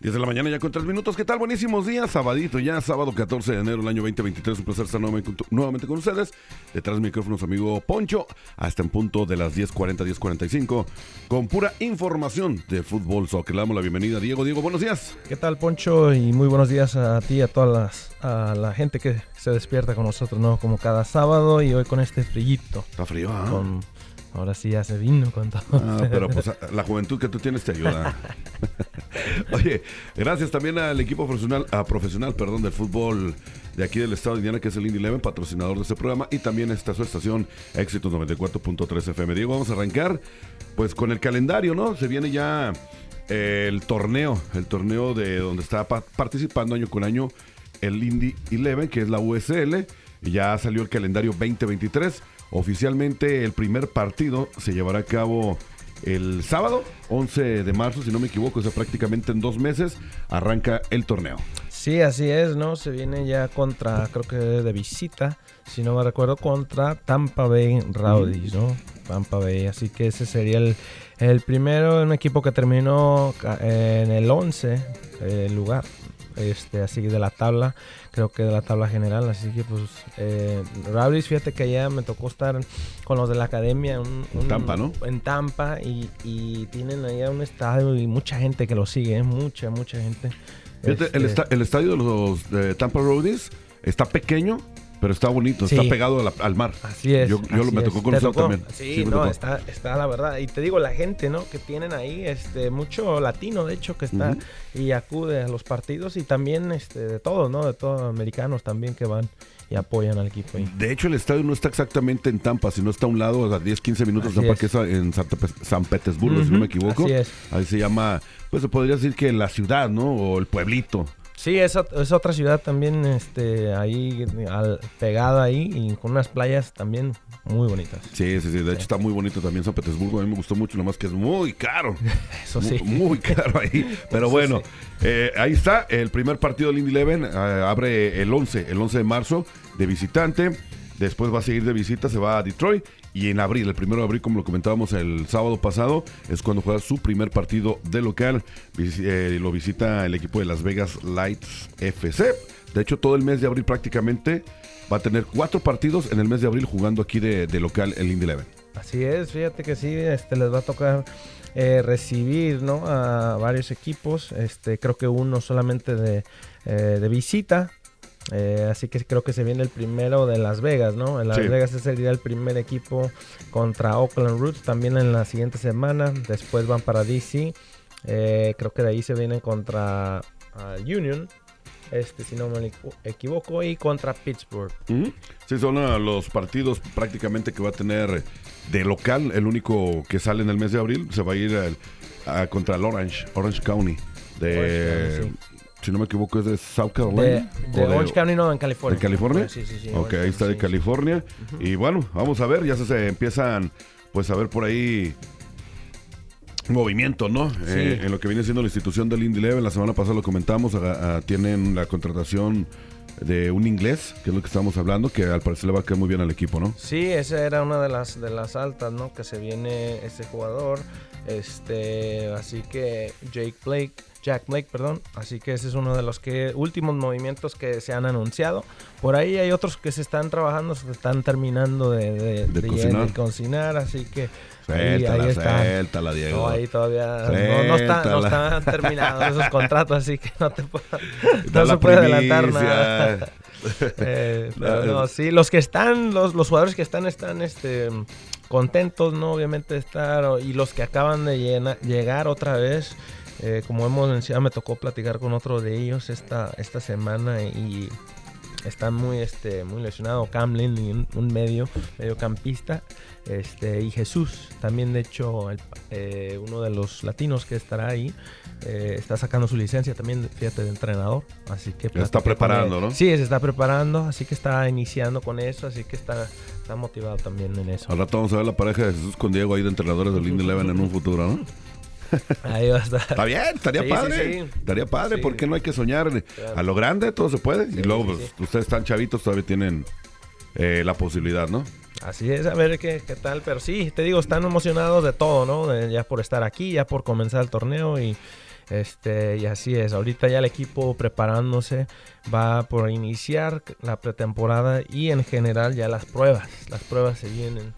10 de la mañana ya con 3 minutos. ¿Qué tal? Buenísimos días. Sabadito ya, sábado 14 de enero del año 2023. Un placer estar nuevamente con ustedes. Detrás de micrófonos, amigo Poncho. Hasta en punto de las 10.40, 10.45. Con pura información de fútbol soccer. Le damos la bienvenida a Diego. Diego, buenos días. ¿Qué tal, Poncho? Y muy buenos días a ti y a toda las, a la gente que se despierta con nosotros, ¿no? Como cada sábado y hoy con este frillito. Está frío, ¿ah? Con Ahora sí ya se vino con todo. Ah, pero pues la juventud que tú tienes te ayuda. Oye, gracias también al equipo profesional, a profesional, perdón, del fútbol de aquí del estado de Indiana, que es el Indy Eleven, patrocinador de este programa, y también está su estación Éxitos 94.3 FM. Diego, vamos a arrancar pues con el calendario, ¿no? Se viene ya el torneo, el torneo de donde está participando año con año el Indy Eleven, que es la USL, y ya salió el calendario 2023. Oficialmente el primer partido se llevará a cabo el sábado, 11 de marzo, si no me equivoco, o sea, prácticamente en dos meses arranca el torneo. Sí, así es, ¿no? Se viene ya contra, creo que de visita, si no me recuerdo, contra Tampa Bay Rowdies, ¿no? Tampa Bay, así que ese sería el, el primero, un equipo que terminó en el 11 lugar este, así de la tabla, creo que de la tabla general, así que pues eh, fíjate que allá me tocó estar con los de la academia en Tampa, ¿no? En Tampa y, tienen allá un estadio y mucha gente que lo sigue, ¿eh? mucha, mucha gente. Fíjate, el, este el, estadio de los de Tampa Roadies está pequeño, pero está bonito, está pegado al, mar. Así es. Yo, yo me tocó conocer también. Sí, no, está, está la verdad. Y te digo, la gente, ¿no? Que tienen ahí, este, mucho latino, de hecho, que está y acude a los partidos y también, este, de todos, ¿no? De todos americanos también que van y apoyan al equipo. Ahí. De hecho, el estadio no está exactamente en Tampa, sino está a un lado, a 10, 15 minutos de que es en San Petersburgo, si no me equivoco. Así es. Ahí se llama, pues se podría decir que la ciudad, ¿no? O el pueblito. Sí, es, es, otra ciudad también, este, ahí al, pegada ahí y con unas playas también muy bonitas. Sí, sí, sí. De hecho está muy bonito también San Petersburgo. A mí me gustó mucho, nomás que es muy caro. Eso sí. Muy, caro ahí. Pero bueno, eh, ahí está. El primer partido del Indy Eleven eh, abre el 11, el 11 de marzo de visitante. Después va a seguir de visita, se va a Detroit. Y en abril, el primero de abril, como lo comentábamos el sábado pasado, es cuando juega su primer partido de local. Eh, lo visita el equipo de Las Vegas Lights FC. De hecho, todo el mes de abril prácticamente va a tener cuatro partidos en el mes de abril jugando aquí de, local el Indy Eleven. Así es, fíjate que sí, este les va a tocar eh, recibir ¿no? a varios equipos. Este, creo que uno solamente de, eh, de visita eh, así que creo que se viene el primero de Las Vegas, ¿no? En Las Vegas ese sería el primer equipo contra Oakland Roots también en la siguiente semana. Después van para DC. Eh, creo que de ahí se vienen contra ah, Union. Este, si no me equivoco, y contra Pittsburgh. Sí, son ah, los partidos prácticamente que va a tener de local. El único que sale en el mes de abril se va a ir contra el Orange, Orange County de, si no me equivoco, es de South Carolina. De, Orange County, no, en California. ¿De California? Sí, sí, sí. Ok, ahí está de California. Y bueno, vamos a ver, ya se, empiezan pues a ver por ahí movimiento, ¿no? Eh, en lo que viene siendo la institución del Indy Eleven. La semana pasada lo comentamos, tienen la contratación de un inglés, que es lo que estamos hablando, que al parecer le va a quedar muy bien al equipo, ¿no? Sí, esa era una de las de las altas, ¿no? Que se viene ese jugador. Este, así que Jake Blake Jack Blake, perdón. Así que ese es uno de los que, últimos movimientos que se han anunciado. Por ahí hay otros que se están trabajando, se están terminando de, de, cocinar. así que suéltala, ahí, está. Diego. No, ahí todavía no, están terminados esos contratos, así que no te puedo, no se puede adelantar nada. Eh, no, sí, los que están, los, los jugadores que están, están este contentos, ¿no? Obviamente estar, y los que acaban de llegar otra vez, eh, como hemos mencionado, me tocó platicar con otro de ellos esta, esta semana y está muy, este, muy lesionado. Camlin, un medio, mediocampista. Este, y Jesús, también de hecho, eh, uno de los latinos que estará ahí, eh, está sacando su licencia también, fíjate, de entrenador. Así que está preparando, ¿no? Sí, se está preparando, así que está iniciando con eso, así que está, está motivado también en eso. Al rato vamos a ver la pareja de Jesús con Diego ahí de entrenadores del Indy Eleven en un futuro, ¿no? Ahí va a estar. Está bien, estaría padre. Estaría padre, porque no hay que soñar a lo grande, todo se puede. y luego, pues, ustedes están chavitos, todavía tienen eh, la posibilidad, ¿no? Así es, a ver qué, qué, tal. Pero sí, te digo, están emocionados de todo, ¿no? ya por estar aquí, ya por comenzar el torneo y este, y así es, ahorita ya el equipo preparándose va por iniciar la pretemporada y en general ya las pruebas. Las pruebas se vienen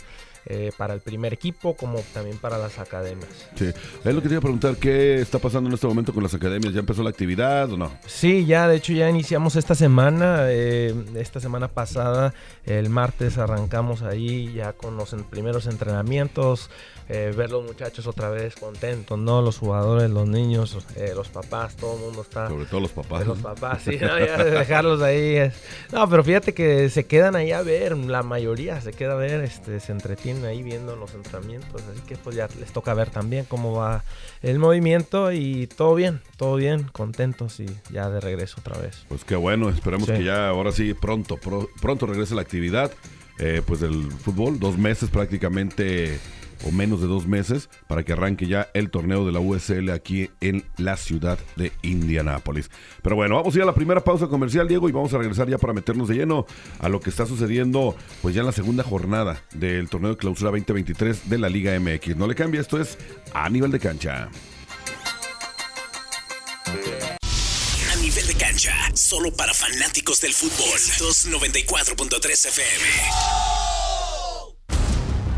eh, para el primer equipo como también para las academias. Sí, es lo que te iba a preguntar, ¿qué está pasando en este momento con las academias? ¿Ya empezó la actividad o no? Sí, ya, de hecho ya iniciamos esta semana, eh, esta semana pasada, el martes arrancamos ahí ya con los primeros entrenamientos, eh, ver los muchachos otra vez contentos, ¿no? Los jugadores, los niños, eh, los papás, todo el mundo está. Sobre todo los papás. Los papás, sí, ¿no? ya dejarlos ahí. No, pero fíjate que se quedan ahí a ver, la mayoría se queda a ver, este, se entretienen ahí viendo los entrenamientos, así que pues ya les toca ver también cómo va el movimiento y todo bien, todo bien, contentos y ya de regreso otra vez. Pues qué bueno, esperemos que ya ahora sí pronto, pronto regrese la actividad. Eh, pues del fútbol, dos meses prácticamente o menos de dos meses para que arranque ya el torneo de la USL aquí en la ciudad de Indianápolis. Pero bueno, vamos a ir a la primera pausa comercial, Diego, y vamos a regresar ya para meternos de lleno a lo que está sucediendo pues ya en la segunda jornada del torneo de clausura 2023 de la Liga MX. No le cambie, esto es a nivel de cancha. A nivel de cancha, solo para fanáticos del fútbol. 294.3 FM.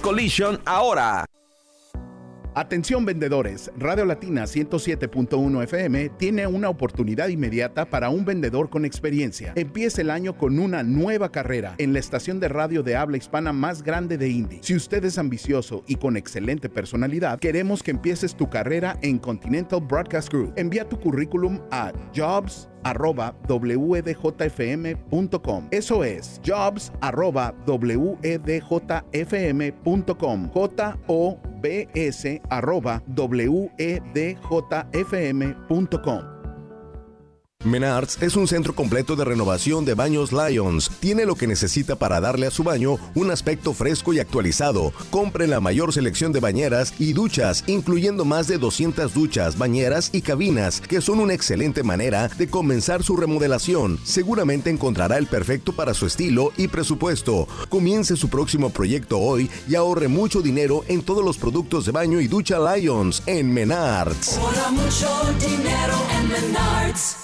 Collision ahora. Atención vendedores, Radio Latina 107.1 FM tiene una oportunidad inmediata para un vendedor con experiencia. Empieza el año con una nueva carrera en la estación de radio de habla hispana más grande de Indy. Si usted es ambicioso y con excelente personalidad, queremos que empieces tu carrera en Continental Broadcast Group. Envía tu currículum a jobs arroba wedjfm.com. Eso es jobs arroba wedjfm.com. J O B S arroba wedjfm.com. Menards es un centro completo de renovación de baños Lions. Tiene lo que necesita para darle a su baño un aspecto fresco y actualizado. Compre la mayor selección de bañeras y duchas, incluyendo más de 200 duchas, bañeras y cabinas, que son una excelente manera de comenzar su remodelación. Seguramente encontrará el perfecto para su estilo y presupuesto. Comience su próximo proyecto hoy y ahorre mucho dinero en todos los productos de baño y ducha Lions en Menards. mucho dinero en Menards.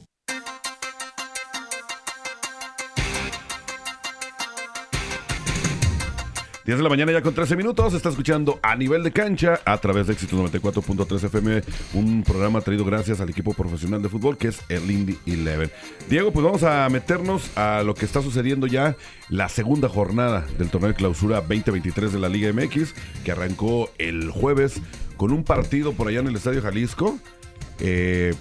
10 de la mañana ya con 13 minutos, está escuchando a nivel de cancha a través de Éxito 94.3 FM, un programa traído gracias al equipo profesional de fútbol que es el Indy Eleven. Diego, pues vamos a meternos a lo que está sucediendo ya la segunda jornada del torneo de clausura 2023 de la Liga MX, que arrancó el jueves con un partido por allá en el Estadio Jalisco, eh,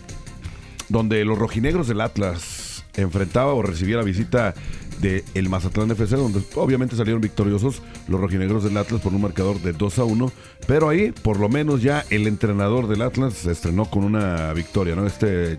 donde los rojinegros del Atlas enfrentaba o recibía la visita de el Mazatlán FC, donde obviamente salieron victoriosos los rojinegros del Atlas por un marcador de 2 a 1, pero ahí por lo menos ya el entrenador del Atlas se estrenó con una victoria, ¿no? Este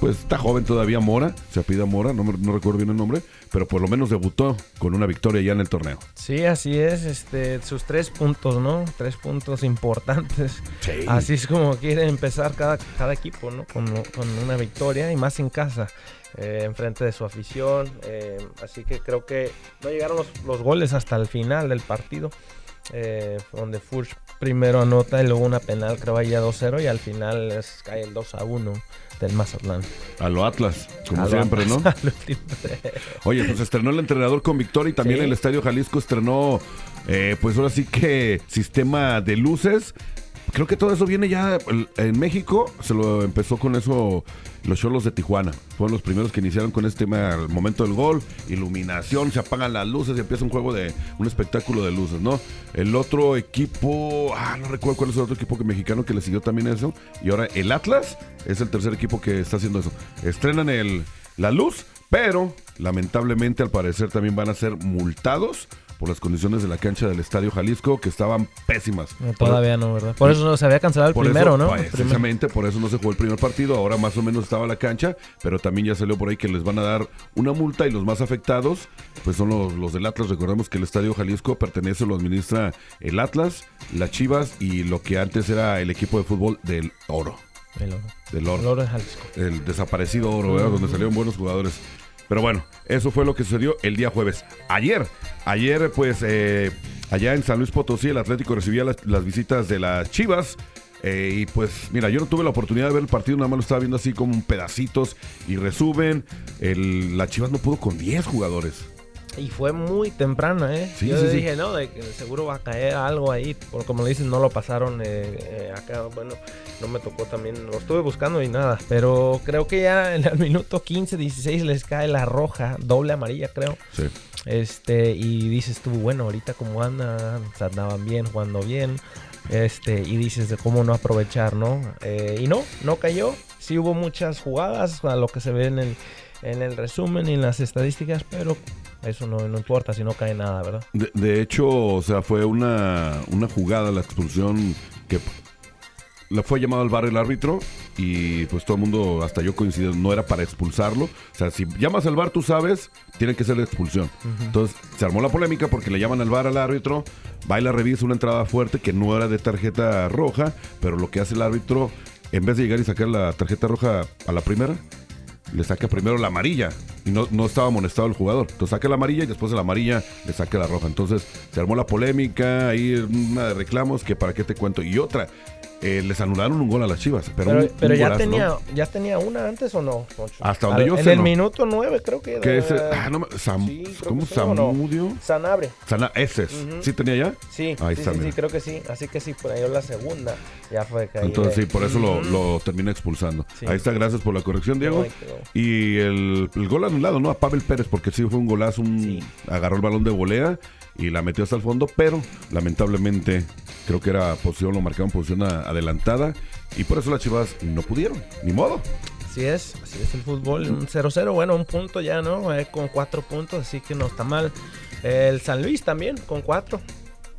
pues está joven todavía Mora, se apida Mora, no, no recuerdo bien el nombre, pero por lo menos debutó con una victoria ya en el torneo. Sí, así es, este, sus tres puntos, ¿no? Tres puntos importantes. Así es como quiere empezar cada, cada equipo, ¿no? Con, con una victoria y más en casa. Eh, enfrente de su afición. Eh, así que creo que no llegaron los, goles hasta el final del partido. Eh, donde Furch primero anota y luego una penal, creo ahí a 2-0 y al final cae el 2-1 del Mazatlán. A lo Atlas, como siempre, ¿no? Oye, pues estrenó el entrenador con victoria y también el Estadio Jalisco estrenó, pues ahora sí que sistema de luces creo que todo eso viene ya en México. Se lo empezó con eso los Cholos de Tijuana. Fueron los primeros que iniciaron con este tema al momento del gol. Iluminación, se apagan las luces y empieza un juego de un espectáculo de luces, ¿no? El otro equipo, ah, no recuerdo cuál es el otro equipo que mexicano que le siguió también eso. Y ahora el Atlas es el tercer equipo que está haciendo eso. Estrenan el, la luz, pero lamentablemente al parecer también van a ser multados por las condiciones de la cancha del Estadio Jalisco que estaban pésimas. todavía no, ¿verdad? Por eso no se había cancelado el primero, ¿no? Precisamente por eso no se jugó el primer partido. Ahora más o menos estaba la cancha, pero también ya salió por ahí que les van a dar una multa y los más afectados, pues son los, los del Atlas. Recordemos que el Estadio Jalisco pertenece, lo administra el Atlas, las Chivas y lo que antes era el equipo de fútbol del Oro. El oro. Del oro. El oro de Jalisco. El desaparecido oro, ¿verdad? Donde salieron buenos jugadores. Pero bueno, eso fue lo que sucedió el día jueves. Ayer, ayer pues eh, allá en San Luis Potosí el Atlético recibía las, visitas de las Chivas. Eh, y pues, mira, yo no tuve la oportunidad de ver el partido, nada más lo estaba viendo así como pedacitos y resumen. El, la Chivas no pudo con 10 jugadores. Y fue muy temprana, ¿eh? Yo dije, no, de seguro va a caer algo ahí. Porque como le dicen, no lo pasaron eh, eh, acá. Bueno, no me tocó también. Lo estuve buscando y nada. Pero creo que ya en el minuto 15, 16 les cae la roja, doble amarilla, creo. Sí. Este, y dices tú, bueno, ahorita como andan, andaban bien, jugando bien. Este, y dices de cómo no aprovechar, ¿no? Eh, y no, no cayó. Sí hubo muchas jugadas, a lo que se ve en el, en el resumen y en las estadísticas, pero eso no, importa si no cae nada, ¿verdad? De, hecho, o sea, fue una, una jugada, la expulsión que le fue llamado al bar el árbitro y pues todo el mundo, hasta yo coincido, no era para expulsarlo. O sea, si llamas al bar, tú sabes, tiene que ser la expulsión. Entonces se armó la polémica porque le llaman al bar al árbitro, va y la revisa una entrada fuerte que no era de tarjeta roja, pero lo que hace el árbitro, en vez de llegar y sacar la tarjeta roja a la primera, le saca primero la amarilla y no, no estaba amonestado el jugador. Entonces saca la amarilla y después de la amarilla le saca la roja. Entonces se armó la polémica, ahí una de reclamos que para qué te cuento. Y otra, eh, les anularon un gol a las Chivas. Pero, pero, ya, tenía, ya tenía una antes o no. Hasta donde yo en sé. En el minuto nueve creo que. Ah, no, Sam, ¿Cómo Samudio? Sanabre. Sana, ese es. ¿Sí tenía ya? Sí, ahí sí, sí, creo que sí. Así que sí, por ahí la segunda ya fue que Entonces sí, por eso lo, lo termina expulsando. Ahí está, gracias por la corrección, Diego. y el, el, gol anulado, ¿no? A Pavel Pérez, porque sí fue un golazo, un, agarró el balón de volea y la metió hasta el fondo, pero lamentablemente creo que era posición, lo marcaron posición adelantada y por eso las Chivas no pudieron, ni modo. Así es, así es el fútbol, un 0-0, bueno, un punto ya, ¿no? Eh, con cuatro puntos, así que no está mal. El San Luis también, con cuatro.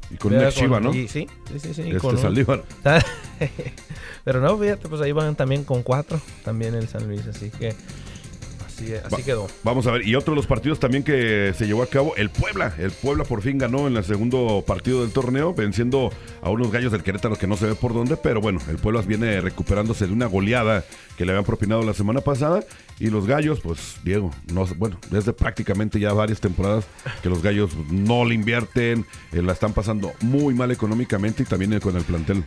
Y con una Chiva, ¿no? sí, sí, sí, sí. Este Saldívar. Pero no, fíjate, pues ahí van también con cuatro, también el San Luis, así que así, así quedó. Vamos a ver, y otro de los partidos también que se llevó a cabo, el Puebla. El Puebla por fin ganó en el segundo partido del torneo, venciendo a unos gallos del Querétaro que no se ve por dónde, pero bueno, el Puebla viene recuperándose de una goleada que le habían propinado la semana pasada. Y los gallos, pues, Diego, no, bueno, desde prácticamente ya varias temporadas que los gallos no le invierten, eh, la están pasando muy mal económicamente y también con el plantel.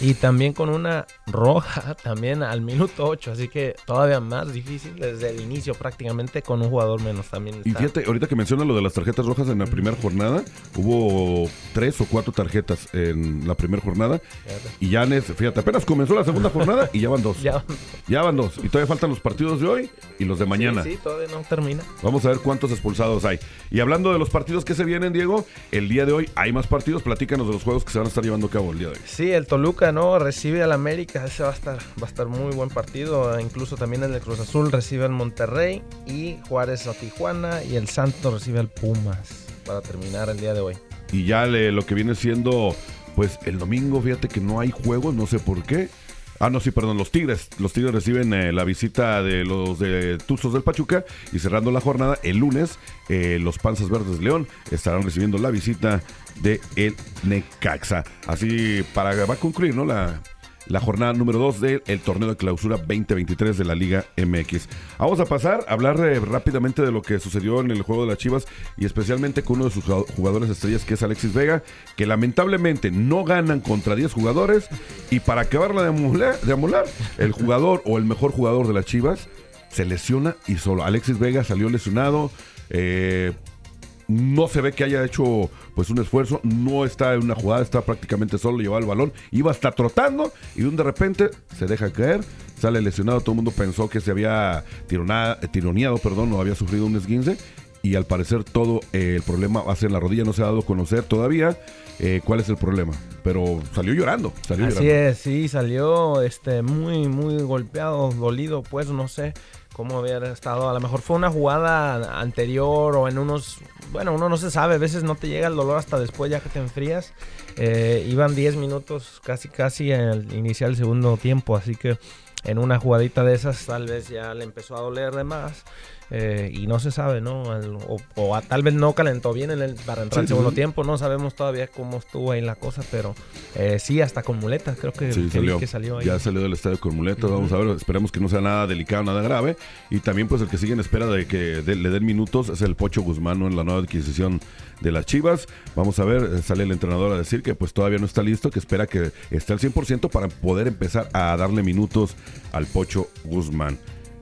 Y también con una roja también al minuto 8, así que todavía más difícil desde el inicio prácticamente con un jugador menos también. Y fíjate, ahorita que menciona lo de las tarjetas rojas en la primera jornada, hubo tres o cuatro tarjetas en la primera jornada. Y ya, fíjate, apenas comenzó la segunda jornada y ya van dos. ya, van dos. Y todavía faltan los partidos de hoy y los de mañana. Sí, todavía no termina. Vamos a ver cuántos expulsados hay. Y hablando de los partidos que se vienen, Diego, el día de hoy hay más partidos. Platícanos de los juegos que se van a estar llevando a cabo el día de hoy. Sí, el Toluca ¿no? Recibe al América, ese va a estar, va a estar muy buen partido. Incluso también el de Cruz Azul recibe al Monterrey y Juárez a Tijuana y el Santos recibe al Pumas para terminar el día de hoy. Y ya lo que viene siendo, pues el domingo, fíjate que no hay juegos, no sé por qué. Ah, no, sí, perdón, los Tigres. Los Tigres reciben eh, la visita de los de Tuzos del Pachuca y cerrando la jornada el lunes, eh, los Panzas Verdes León estarán recibiendo la visita de el Necaxa. Así para va a concluir, ¿no? La la jornada número 2 del torneo de clausura 2023 de la Liga MX. Vamos a pasar a hablar eh, rápidamente de lo que sucedió en el juego de las Chivas y especialmente con uno de sus jugadores estrellas que es Alexis Vega, que lamentablemente no ganan contra 10 jugadores y para acabarla de amolar, de amolar el jugador o el mejor jugador de las Chivas se lesiona y solo Alexis Vega salió lesionado. Eh, no se ve que haya hecho pues un esfuerzo, no está en una jugada, está prácticamente solo, llevaba el balón, iba hasta trotando y de repente se deja caer, sale lesionado, todo el mundo pensó que se había tironeado, perdón, o había sufrido un esguince y al parecer todo eh, el problema va a ser la rodilla, no se ha dado a conocer todavía eh, cuál es el problema, pero salió llorando, salió Así es, sí, salió este muy muy golpeado, dolido, pues no sé cómo había estado. A lo mejor fue una jugada anterior o en unos. Bueno, uno no se sabe. A veces no te llega el dolor hasta después, ya que te enfrías. Eh, iban 10 minutos casi, casi al iniciar el segundo tiempo. Así que en una jugadita de esas, tal vez ya le empezó a doler de más. Eh, y no se sabe, ¿no? O, tal vez no calentó bien en el, para entrar en segundo tiempo, no sabemos todavía cómo estuvo ahí la cosa, pero eh, sí, hasta con muletas, creo que, salió. ahí. Ya salió del estadio con muletas, vamos a ver, esperemos que no sea nada delicado, nada grave. Y también pues el que sigue en espera de que le den minutos es el Pocho Guzmán en la nueva adquisición de las Chivas. Vamos a ver, eh, sale el entrenador a decir que pues todavía no está listo, que espera que esté al 100% para poder empezar a darle minutos al Pocho Guzmán.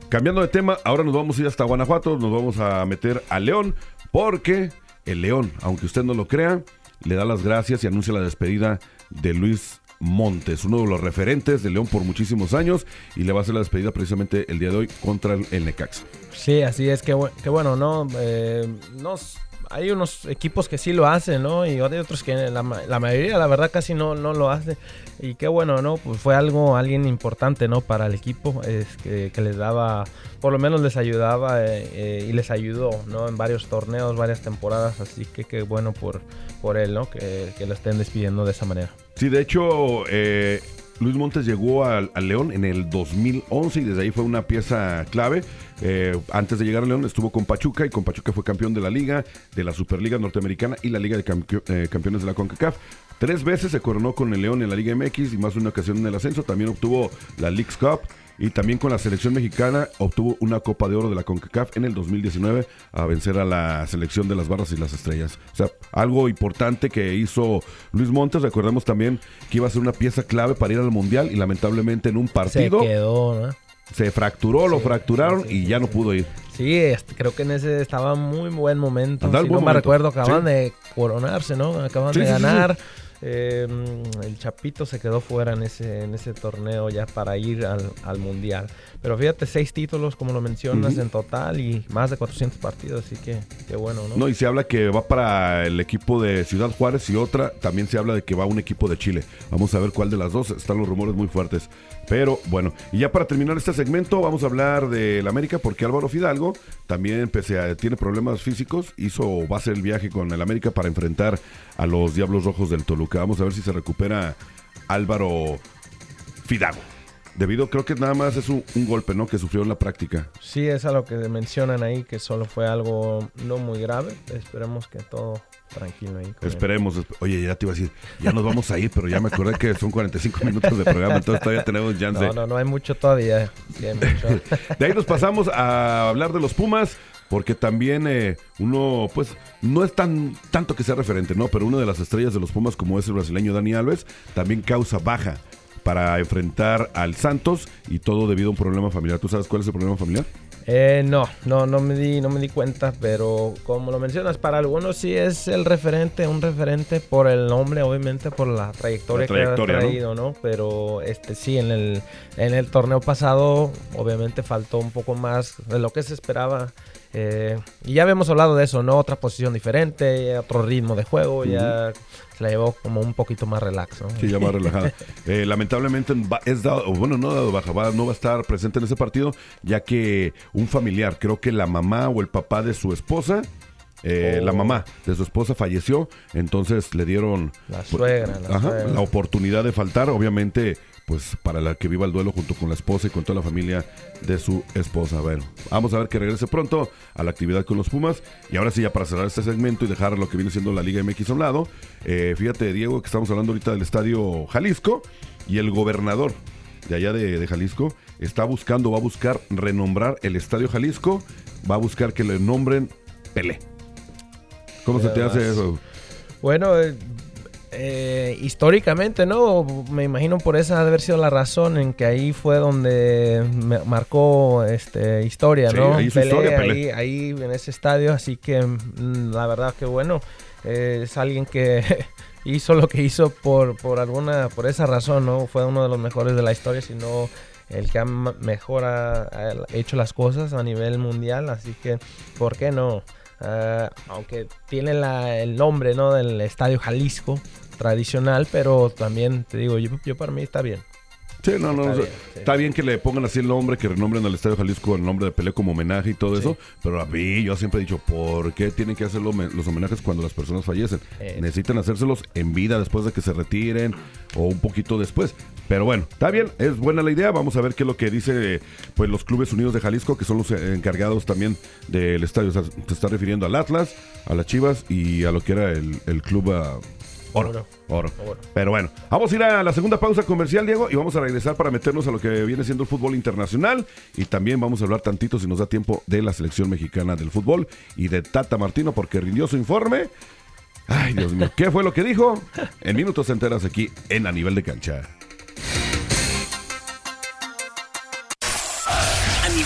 Cambiando de tema, ahora nos vamos a ir hasta Guanajuato, nos vamos a meter a León, porque el León, aunque usted no lo crea, le da las gracias y anuncia la despedida de Luis Montes, uno de los referentes de León por muchísimos años, y le va a hacer la despedida precisamente el día de hoy contra el Necaxa. Sí, así es, que, bueno, ¿no? Eh, nos hay unos equipos que sí lo hacen, ¿no? Y hay otros que la, mayoría, la verdad, casi no, no lo hace. Y qué bueno, ¿no? Pues fue algo, alguien importante, ¿no? Para el equipo, es que, les daba, por lo menos les ayudaba eh, eh, y les ayudó, ¿no? En varios torneos, varias temporadas. Así que qué bueno por, por él, ¿no? Que, que lo estén despidiendo de esa manera. Sí, de hecho, eh, Luis Montes llegó al, León en el 2011 y desde ahí fue una pieza clave. Eh, antes de llegar al León estuvo con Pachuca y con Pachuca fue campeón de la Liga, de la Superliga Norteamericana y la Liga de eh, Campeones de la CONCACAF. Tres veces se coronó con el León en la Liga MX y más de una ocasión en el ascenso. También obtuvo la League's Cup y también con la selección mexicana obtuvo una Copa de Oro de la CONCACAF en el 2019 a vencer a la selección de las barras y las estrellas. O sea, algo importante que hizo Luis Montes. Recordemos también que iba a ser una pieza clave para ir al Mundial y lamentablemente en un partido... Se quedó, Se fracturó, lo fracturaron y ya no pudo ir. Sí, este, creo que en ese estaba muy buen momento. Si no me recuerdo, acaban de coronarse, ¿no? Acaban de ganar. Em, el Chapito se quedó fuera en ese, en ese torneo ya para ir al, Mundial. Pero fíjate, seis títulos, como lo mencionas, en total y más de 400 partidos, así que qué bueno, ¿no? No, y se habla que va para el equipo de Ciudad Juárez y otra, también se habla de que va un equipo de Chile. Vamos a ver cuál de las dos, están los rumores muy fuertes. Pero bueno, y ya para terminar este segmento, vamos a hablar del América, porque Álvaro Fidalgo también, pese a tiene problemas físicos, hizo, va a hacer el viaje con el América para enfrentar a los Diablos Rojos del Toluca. Vamos a ver si se recupera Álvaro Fidalgo. debido, creo que nada más es un, golpe, ¿no? Que sufrió en la práctica. Sí, es a lo que mencionan ahí, que solo fue algo no muy grave. Esperemos que todo tranquilo ahí. Esperemos. Oye, ya te iba a decir, ya nos vamos a ir, pero ya me acordé que son 45 minutos de programa, entonces todavía tenemos chance. No, no, no hay mucho todavía. de ahí nos pasamos a hablar de los Pumas porque también eh, uno, pues, no es tan tanto que sea referente, ¿no? Pero una de las estrellas de los Pumas, como es el brasileño Dani Alves, también causa baja para enfrentar al Santos y todo debido a un problema familiar. ¿Tú sabes cuál es el problema familiar? Eh, no, no, no me di, no me di cuenta, pero como lo mencionas, para algunos sí es el referente, un referente por el nombre, obviamente por la trayectoria, que ha traído, ¿no? Pero este sí, en el, en el torneo pasado, obviamente faltó un poco más de lo que se esperaba eh, y ya habíamos hablado de eso, ¿no? Otra posición diferente, otro ritmo de juego, ya se la llevó como un poquito más relax, ¿no? Sí, ya más relajada. Eh, lamentablemente es dado, bueno, no dado baja, no va a estar presente en ese partido, ya que un familiar, creo que la mamá o el papá de su esposa, eh, la oh. mamá de su esposa falleció, entonces le dieron la, suegra, la oportunidad de faltar. Obviamente pues para la que viva el duelo junto con la esposa y con toda la familia de su esposa. Bueno, vamos a ver que regrese pronto a la actividad con los Pumas. Y ahora sí, ya para cerrar este segmento y dejar lo que viene siendo la Liga MX a un lado, eh, fíjate, Diego, que estamos hablando ahorita del estadio Jalisco y el gobernador de allá de, Jalisco está buscando, va a buscar renombrar el estadio Jalisco, va a buscar que le nombren Pelé. ¿Cómo se te hace eso? Bueno, eh, eh, históricamente, ¿no? Me imagino por esa haber sido la razón en que ahí fue donde marcó este, historia, ¿no? Ahí, Ahí, en ese estadio, así que mm, la verdad que bueno, es alguien que hizo lo que hizo por, por alguna, por esa razón, ¿no? Fue uno de los mejores de la historia, sino el que mejor ha, hecho las cosas a nivel mundial, así que, ¿por qué no? Ah, aunque tiene el nombre ¿no? del Estadio Jalisco tradicional, pero también te digo, yo para mí está bien. Sí, no, no, está, bien, que le pongan así el nombre, que renombren al Estadio Jalisco el nombre de Pelé como homenaje y todo eso, pero a mí yo siempre he dicho, ¿por qué tienen que hacer los homenajes cuando las personas fallecen? Necesitan hacérselos en vida después de que se retiren o un poquito después. Pero bueno, está bien, es buena la idea, vamos a ver qué es lo que dice pues los clubes unidos de Jalisco, que son los encargados también del estadio. O sea, se está refiriendo al Atlas, a las Chivas y a lo que era el, club... Ah, Oro. Oro. Pero bueno, vamos a ir a la segunda pausa comercial, Diego, y vamos a regresar para meternos a lo que viene siendo el fútbol internacional. Y también vamos a hablar tantito, si nos da tiempo, de la selección mexicana del fútbol y de Tata Martino, porque rindió su informe. Ay, Dios mío, ¿qué fue lo que dijo? En minutos enteras aquí en A Nivel de Cancha.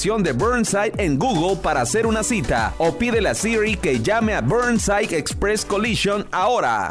de Burnside en Google para hacer una cita o pídele a Siri que llame a Burnside Express Collision ahora.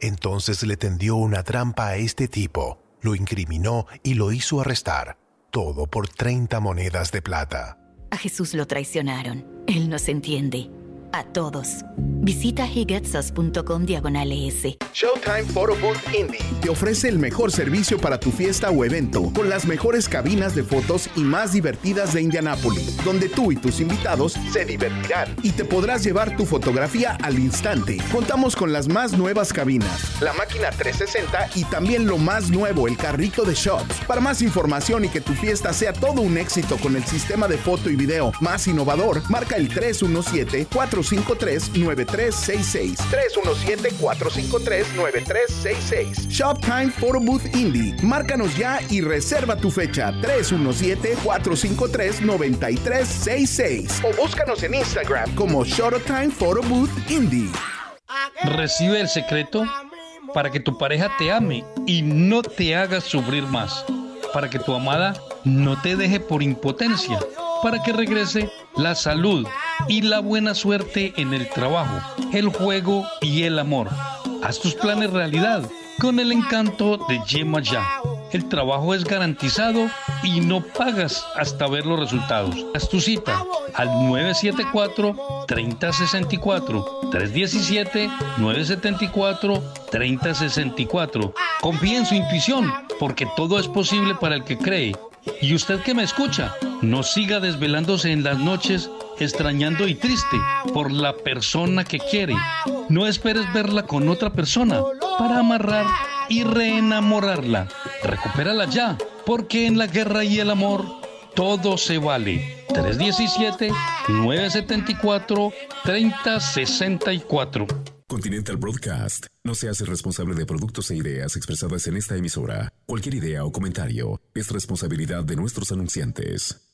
entonces le tendió una trampa a este tipo, lo incriminó y lo hizo arrestar, todo por 30 monedas de plata. A Jesús lo traicionaron, él nos entiende a todos. Visita higetsus.com diagonal ES. Showtime Photo Booth Indie te ofrece el mejor servicio para tu fiesta o evento, con las mejores cabinas de fotos y más divertidas de Indianápolis, donde tú y tus invitados se divertirán y te podrás llevar tu fotografía al instante. Contamos con las más nuevas cabinas, la máquina 360 y también lo más nuevo, el carrito de shots. Para más información y que tu fiesta sea todo un éxito con el sistema de foto y video más innovador, marca el 317 4 453-9366. 317-453-9366. Shoptime Photo Booth Indie. Márcanos ya y reserva tu fecha. 317-453-9366. O búscanos en Instagram como Showtime Photo Booth Indie. Recibe el secreto para que tu pareja te ame y no te haga sufrir más. Para que tu amada no te deje por impotencia. Para que regrese la salud y la buena suerte en el trabajo, el juego y el amor. Haz tus planes realidad con el encanto de Ya. El trabajo es garantizado y no pagas hasta ver los resultados. Haz tu cita al 974-3064, 317-974-3064. Confía en su intuición, porque todo es posible para el que cree. Y usted que me escucha, no siga desvelándose en las noches extrañando y triste por la persona que quiere. No esperes verla con otra persona para amarrar y reenamorarla. Recupérala ya, porque en la guerra y el amor todo se vale. 317-974-3064. Continental Broadcast no se hace responsable de productos e ideas expresadas en esta emisora. Cualquier idea o comentario es responsabilidad de nuestros anunciantes.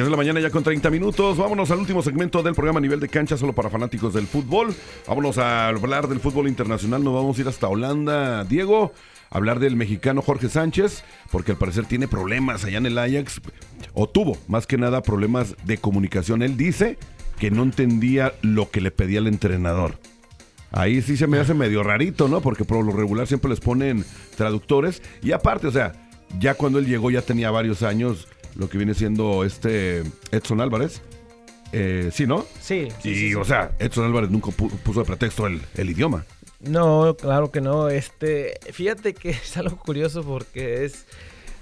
10 de la mañana ya con 30 minutos. Vámonos al último segmento del programa a nivel de cancha, solo para fanáticos del fútbol. Vámonos a hablar del fútbol internacional. Nos vamos a ir hasta Holanda. Diego, hablar del mexicano Jorge Sánchez, porque al parecer tiene problemas allá en el Ajax, o tuvo más que nada problemas de comunicación. Él dice que no entendía lo que le pedía el entrenador. Ahí sí se me hace medio rarito, ¿no? Porque por lo regular siempre les ponen traductores. Y aparte, o sea, ya cuando él llegó ya tenía varios años lo que viene siendo este Edson Álvarez. Eh, sí, ¿no? Sí. y, o sea, Edson Álvarez nunca puso de pretexto el, idioma. No, claro que no. Este, fíjate que es algo curioso porque es,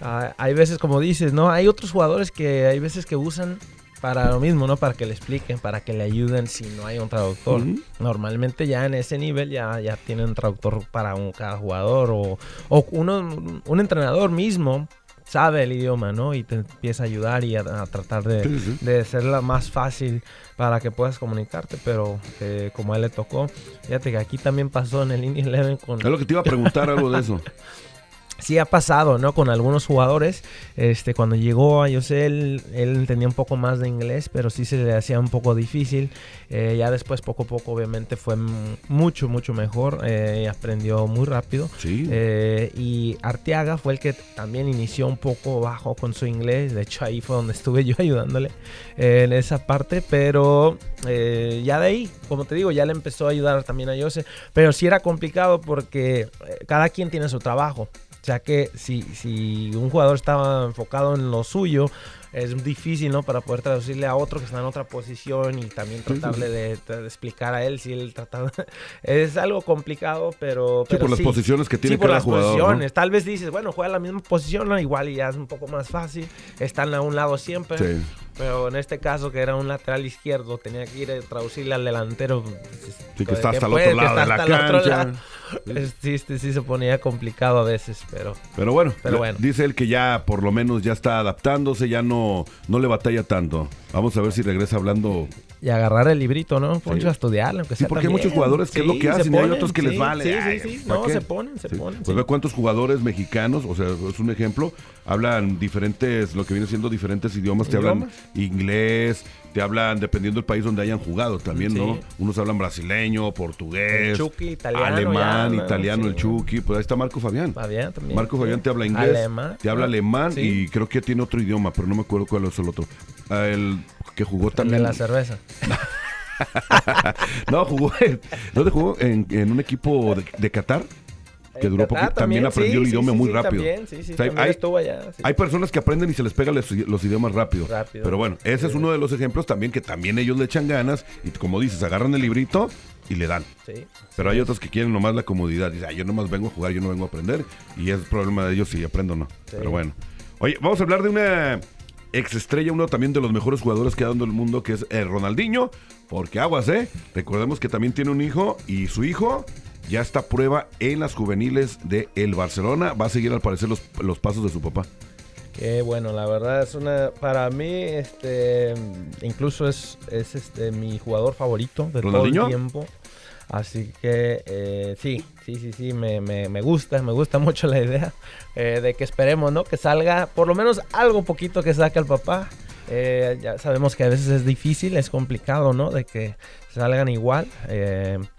ah, hay veces como dices, ¿no? Hay otros jugadores que hay veces que usan para lo mismo, ¿no? Para que le expliquen, para que le ayuden si no hay un traductor. Normalmente ya en ese nivel ya, ya tienen un traductor para un, cada jugador o, o uno, un entrenador mismo sabe el idioma, ¿no? Y te empieza a ayudar y a, tratar de, de, hacerla más fácil para que puedas comunicarte, pero eh, como a él le tocó, fíjate que aquí también pasó en el Indie Eleven con... Es lo que te iba a preguntar algo de eso. sí ha pasado, ¿no? Con algunos jugadores. Este, cuando llegó a José, él, él tenía un poco más de inglés, pero sí se le hacía un poco difícil. Eh, ya después, poco a poco, obviamente, fue mucho, mucho mejor. Eh, aprendió muy rápido. Sí. Eh, y Arteaga fue el que también inició un poco bajo con su inglés. De hecho, ahí fue donde estuve yo ayudándole en esa parte. Pero ya de ahí, como te digo, ya le empezó a ayudar también a José. Pero sí era complicado porque cada quien tiene su trabajo ya que si, si un jugador estaba enfocado en lo suyo, es difícil, ¿no? Para poder traducirle a otro que está en otra posición y también tratarle de, explicar a él si él trata. es algo complicado, pero. sí, por las posiciones que tiene sí, por las Posiciones. Tal vez dices, bueno, juega la misma posición, ¿no? igual y ya es un poco más fácil. Están a un lado siempre. Sí. Pero en este caso, que era un lateral izquierdo, tenía que ir a traducirle al delantero. Sí, que está hasta el otro lado de la cancha. Sí, sí, sí, se ponía complicado a veces, pero... Pero bueno, pero bueno, dice él que ya por lo menos ya está adaptándose, ya no, no le batalla tanto. Vamos a ver si regresa hablando. Y agarrar el librito, ¿no? Poncho a estudiarlo, aunque sí, porque hay muchos jugadores que es lo que hacen y hay otros que les vale. Sí, sí, sí. No, se ponen, se ponen. Pues ve cuántos jugadores mexicanos, o sea, es un ejemplo, hablan diferentes, lo que viene siendo diferentes idiomas. Te hablan inglés, te hablan dependiendo del país donde hayan jugado también, ¿no? Unos hablan brasileño, portugués, alemán, italiano, el Chucky. Pues ahí está Marco Fabián. Fabián también. Marco Fabián te habla inglés, te habla alemán y creo que tiene otro idioma, pero no me acuerdo cuál es el otro. El que jugó también. de la cerveza. no, jugó, ¿dónde jugó? En, en un equipo de, de Qatar que duró poco, también, aprendió el idioma muy rápido. hay, personas que aprenden y se les pegan los, idiomas rápido, Pero bueno, ese es uno de los ejemplos también que también ellos le echan ganas y como dices, agarran el librito y le dan. Pero hay otros que quieren nomás la comodidad. Dicen, yo nomás vengo a jugar, yo no vengo a aprender. Y es problema de ellos si aprendo o no. Pero bueno. Oye, vamos a hablar de una ex estrella, uno también de los mejores jugadores que ha dado el mundo, que es el eh, Ronaldinho. Porque aguas, ¿eh? Recordemos que también tiene un hijo y su hijo ya está prueba en las juveniles de el Barcelona. Va a seguir al parecer los, los pasos de su papá. Qué bueno, la verdad es una, para mí, este, incluso es, es este mi jugador favorito de todo el tiempo. Así que eh, sí, sí, sí, sí, me, me, gusta, me gusta mucho la idea eh, de que esperemos, ¿no? Que salga por lo menos algo poquito que saque al papá. Eh, ya sabemos que a veces es difícil, es complicado, ¿no? De que salgan igual.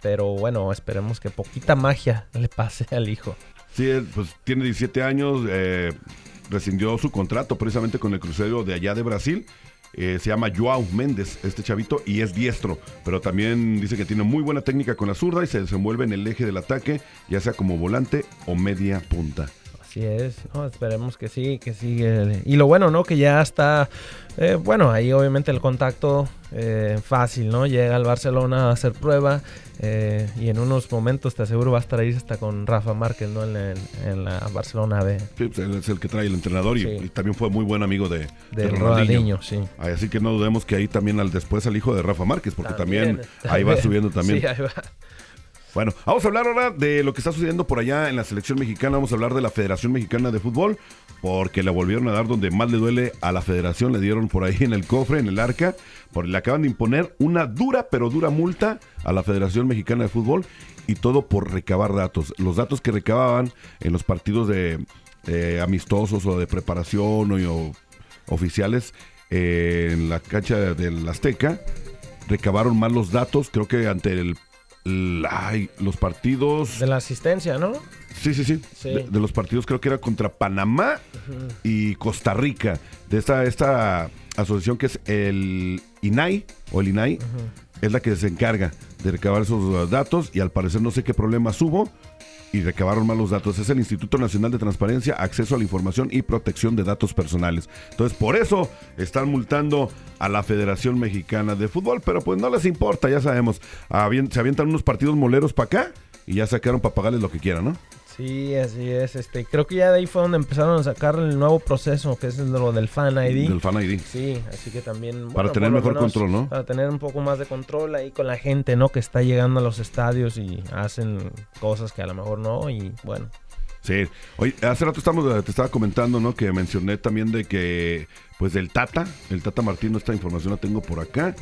Pero bueno, esperemos que poquita magia le pase al hijo. Sí, pues tiene 17 años, rescindió su contrato precisamente con el crucero de allá de Brasil. Se llama Joao Méndez, este chavito, y es diestro, pero también dice que tiene muy buena técnica con la zurda y se desenvuelve en el eje del ataque, ya sea como volante o media punta. Así es, esperemos que sí, que sigue. Y lo bueno, ¿no? Que ya está, eh, bueno, ahí obviamente el contacto eh, fácil, ¿no? Llega al Barcelona a hacer prueba eh, y en unos momentos te aseguro va a estar ahí hasta con Rafa Márquez, ¿no? En, la Barcelona B. Sí, pues, él es el que trae el entrenador y, también fue muy buen amigo de, de, Ronaldinho. sí. Así que no dudemos que ahí también al después al hijo de Rafa Márquez, porque también, ahí va subiendo también. Sí, ahí va. Bueno, vamos a hablar ahora de lo que está sucediendo por allá en la selección mexicana. Vamos a hablar de la Federación Mexicana de Fútbol, porque le volvieron a dar donde más le duele a la federación. Le dieron por ahí en el cofre, en el arca, porque le acaban de imponer una dura, pero dura multa a la Federación Mexicana de Fútbol y todo por recabar datos. Los datos que recababan en los partidos de amistosos o de preparación o, oficiales eh, en la cancha del Azteca recabaron mal los datos, creo que ante el los partidos. De la asistencia, ¿no? Sí, sí, sí. De, los partidos creo que era contra Panamá y Costa Rica. De esta, esta asociación que es el INAI o el INAI. Es la que se encarga de recabar esos datos y al parecer no sé qué problemas hubo y recabaron malos datos. Es el Instituto Nacional de Transparencia, Acceso a la Información y Protección de Datos Personales. Entonces, por eso están multando a la Federación Mexicana de Fútbol, pero pues no les importa, ya sabemos. Se avientan unos partidos moleros para acá y ya sacaron para pagarles lo que quieran, ¿no? Sí, así es. Este, creo que ya de ahí fue donde empezaron a sacar el nuevo proceso, que es lo del Fan ID. Del Fan ID. Sí, así que también... para tener mejor control, ¿no? Para tener un poco más de control ahí con la gente, ¿no? Que está llegando a los estadios y hacen cosas que a lo mejor no y bueno. Sí. Oye, hace rato estamos, te estaba comentando, ¿no? Que mencioné también de que, pues del Tata, el Tata Martino, esta información la tengo por acá.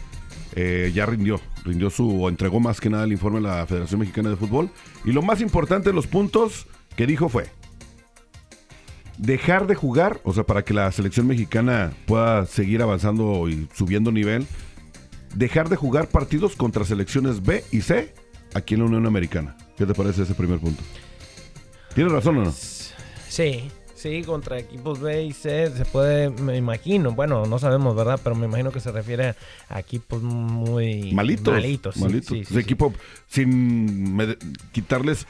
Eh, ya rindió, rindió su, o entregó más que nada el informe a la Federación Mexicana de Fútbol. Y lo más importante, los puntos que dijo fue, dejar de jugar, o sea, para que la selección mexicana pueda seguir avanzando y subiendo nivel, dejar de jugar partidos contra selecciones B y C aquí en la Unión Americana. ¿Qué te parece ese primer punto? ¿Tienes razón o no? Sí, Sí, contra equipos B y C se puede, me imagino, bueno, no sabemos, ¿verdad? Pero me imagino que se refiere a equipos muy malitos. Malitos. malitos. equipo sin quitarles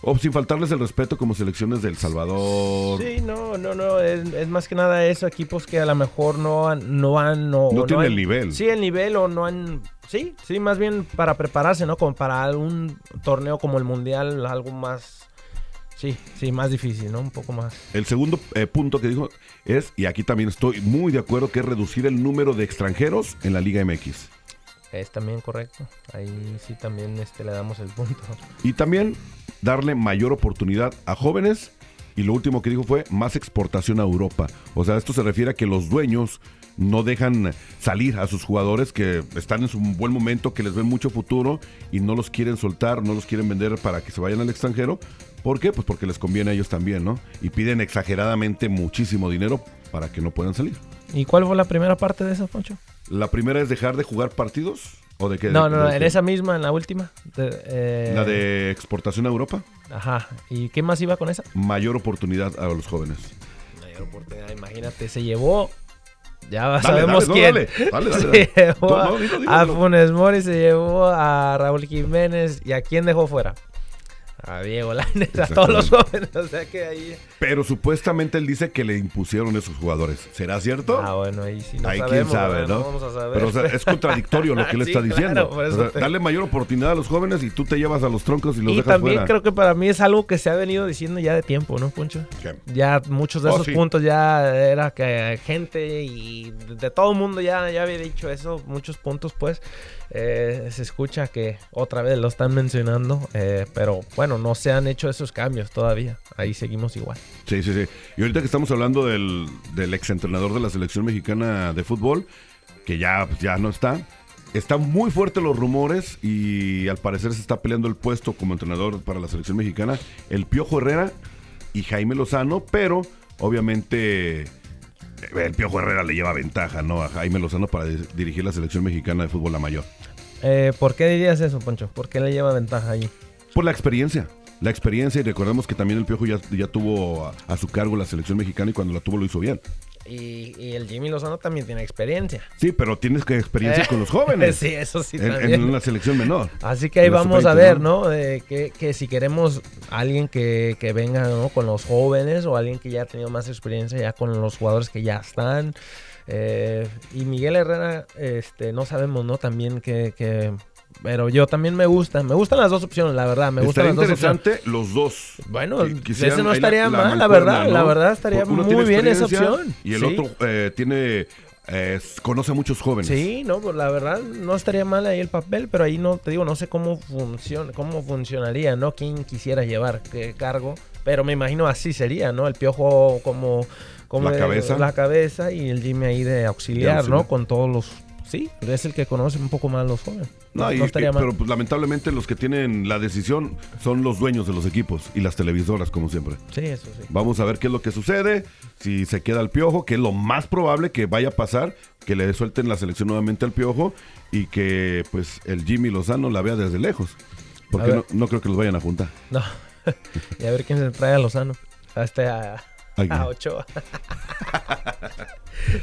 o sin faltarles el respeto como selecciones del Salvador. Sí, no, no, no. Es, más que nada eso, equipos que a lo mejor no han... No, han, no, tienen el nivel. Sí, el nivel o no han... Sí, sí, más bien para prepararse, ¿no? Como para un torneo como el Mundial, algo más Sí, sí, más difícil, ¿no? Un poco más. El segundo eh, punto que dijo es, y aquí también estoy muy de acuerdo, que es reducir el número de extranjeros en la Liga MX. Es también correcto. Ahí sí también este, le damos el punto. Y también darle mayor oportunidad a jóvenes Y lo último que dijo fue más exportación a Europa. O sea, esto se refiere a que los dueños no dejan salir a sus jugadores que están en su buen momento, que les ven mucho futuro y no los quieren soltar, no los quieren vender para que se vayan al extranjero. ¿Por qué? Pues porque les conviene a ellos también, ¿no? Y piden exageradamente muchísimo dinero para que no puedan salir. ¿Y cuál fue la primera parte de eso, Poncho? La primera es dejar de jugar partidos. ¿O de qué? No, no, de en esa misma, en la última. eh, La de exportación a Europa. Ajá. ¿Y qué más iba con esa? Mayor oportunidad a los jóvenes. Mayor oportunidad, imagínate, se llevó. Ya Dale, sabemos dale, quién. dale, dale, se llevó No, a- no. Funes Mori, se llevó a Raúl Jiménez. ¿Y a quién dejó fuera? A Diego Lainez, a todos los jóvenes. O sea que ahí. Pero supuestamente él dice que le impusieron esos jugadores. ¿Será cierto? Ah, bueno, ahí sí no Ahí sabemos, quién sabe. ¿no? vamos a saber. Pero o sea, es contradictorio lo que él Sí, está claro, diciendo. por O sea, te- Darle mayor oportunidad a los jóvenes y tú te llevas a los troncos y los Y dejas también fuera. creo que para mí es algo que se ha venido diciendo ya de tiempo, ¿no, Poncho? Ya muchos de Oh, esos sí. puntos ya era que gente y de todo el mundo ya, ya había dicho eso, muchos puntos pues eh, se escucha que otra vez lo están mencionando, eh, pero bueno, no se han hecho esos cambios todavía, ahí seguimos igual. Sí, sí, sí. Y ahorita que estamos hablando del, del exentrenador de la selección mexicana de fútbol, que ya, pues, ya no está, están muy fuertes los rumores y al parecer se está peleando el puesto como entrenador para la selección mexicana, el Piojo Herrera y Jaime Lozano, pero obviamente eh, el Piojo Herrera le lleva ventaja, ¿no? A Jaime Lozano para di- dirigir la selección mexicana de fútbol la mayor. Eh, ¿Por qué dirías eso, Poncho? ¿Por qué le lleva ventaja ahí? Por la experiencia. La experiencia y recordemos que también el Piojo ya, ya tuvo a, a su cargo la selección mexicana y cuando la tuvo lo hizo bien. Y, y el Jimmy Lozano también tiene experiencia. Sí, pero tienes que experiencia con los jóvenes. Sí, eso sí En, también. en una selección menor. Así que ahí vamos a sub-20, ver, ¿no? Que, que si queremos alguien que, que venga ¿no? con los jóvenes o alguien que ya ha tenido más experiencia ya con los jugadores que ya están. Eh, y Miguel Herrera, este, no sabemos, ¿no? También que, que- Pero yo también me gusta. Me gustan las dos opciones, la verdad. Me gustan las dos opciones. interesante los dos. Bueno, ese no estaría mal, la verdad, la verdad estaría muy bien esa opción. Y el Sí. otro eh, tiene. eh, conoce a muchos jóvenes. Sí, no, pues la verdad no estaría mal ahí el papel, pero ahí no, te digo, no sé cómo funciona, cómo funcionaría, ¿no? Quién quisiera llevar qué cargo, pero me imagino así sería, ¿no? El piojo como, como La de- cabeza. la cabeza y el Jimmy ahí de auxiliar, De auxiliar. ¿no? Con todos los, sí, es el que conoce un poco más los jóvenes. No, y- estaría mal. pero pues, lamentablemente los que tienen la decisión son los dueños de los equipos y las televisoras, como siempre. Sí, eso sí. Vamos a ver qué es lo que sucede, si se queda el piojo, que es lo más probable que vaya a pasar, que le suelten la selección nuevamente al piojo y que pues el Jimmy Lozano la vea desde lejos. Porque no, creo que los vayan a juntar. No. y a ver quién se trae a Lozano. A este a. Ochoa.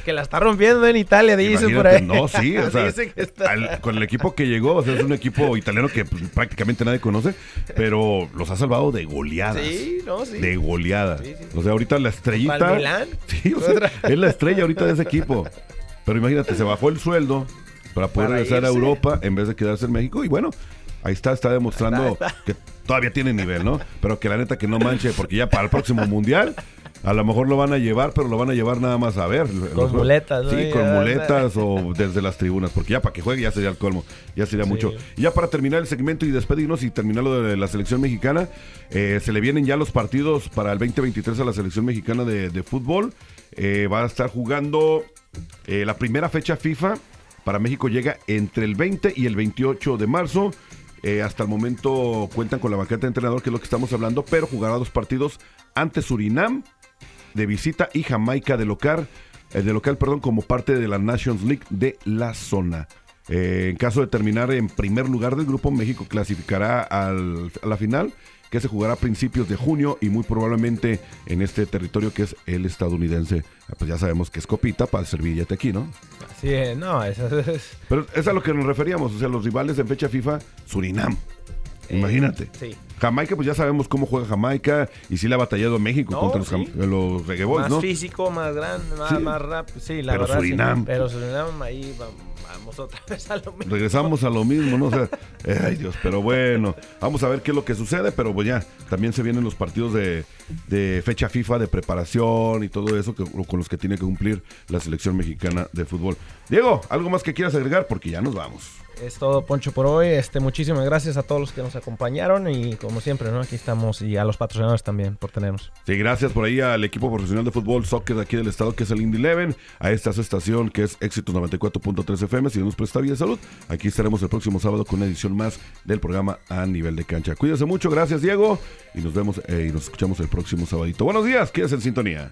que la está rompiendo en Italia, dice por ahí. No, sí, o sea, está- al- con el equipo que llegó, o sea, es un equipo italiano que pues, prácticamente nadie conoce, pero los ha salvado de goleadas. Sí, no, sí. De goleadas. Sí, sí. O sea, ahorita la estrellita. ¿Para el Milán? Sí, o sea, es la estrella ahorita de ese equipo. Pero imagínate, se bajó el sueldo para poder Para regresar a. Europa en vez de quedarse en México. Y bueno, ahí está, está demostrando está, está. que todavía tiene nivel, ¿no? Pero que la neta que no manche, porque ya para el próximo mundial. A lo mejor lo van a llevar, pero lo van a llevar nada más a ver. Los- muletas, ¿no? Sí, con muletas o desde las tribunas, porque ya para que juegue ya sería el colmo, ya sería Sí. mucho. Y ya para terminar el segmento y despedirnos y terminar lo de la selección mexicana, eh, se le vienen ya los partidos para el 2023 a la selección mexicana de, de fútbol. Eh, va a estar jugando eh, la primera fecha FIFA para México llega entre el 20 y el 28 de marzo. Eh, hasta el momento cuentan con la banqueta de entrenador, que es lo que estamos hablando, pero jugará dos partidos ante Surinam de visita y Jamaica de local, eh, de local, perdón, como parte de la Nations League de la zona. Eh, en caso de terminar en primer lugar del grupo, México clasificará al- a la final, que se jugará a principios de junio y muy probablemente en este territorio que es el estadounidense. Ah, Pues ya sabemos que es copita para servir billete aquí, ¿no? Así es, no, eso es... Pero es a lo que nos referíamos, o sea, los rivales en fecha FIFA, Surinam. Imagínate. sí. Jamaica, pues ya sabemos cómo juega Jamaica y sí le ha batallado México No, contra los, sí. jam- los Reggae Boys, más ¿no? físico, más grande, más, Sí. más rápido. Sí, la Pero verdad. sí. Surinam. Pero Surinam ahí va- vamos otra vez a lo mismo. Regresamos a lo mismo, ¿no? O eh, ay Dios, pero bueno, vamos a ver qué es lo que sucede, pero pues ya, también se vienen los partidos de, de fecha FIFA, de preparación y todo eso que, con los que tiene que cumplir la selección mexicana de fútbol. Diego, ¿algo más que quieras agregar? Porque ya nos vamos. Es todo, Poncho, por hoy. Este, muchísimas gracias a todos los que nos acompañaron y como siempre, ¿no? Aquí estamos y a los patrocinadores también por tenernos. Sí, gracias por ahí al equipo profesional de fútbol soccer de aquí del estado que es el Indy Eleven, a esta su estación que es Éxito 94.3 FM, si nos presta vida salud. Aquí estaremos el próximo sábado con una edición más del programa a nivel de cancha. Cuídense mucho, gracias Diego y nos vemos eh, y nos escuchamos el próximo sabadito. Buenos días, quédese en sintonía.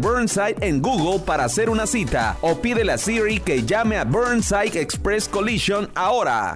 Burnside en Google para hacer una cita o pídele a Siri que llame a Burnside Express Collision ahora.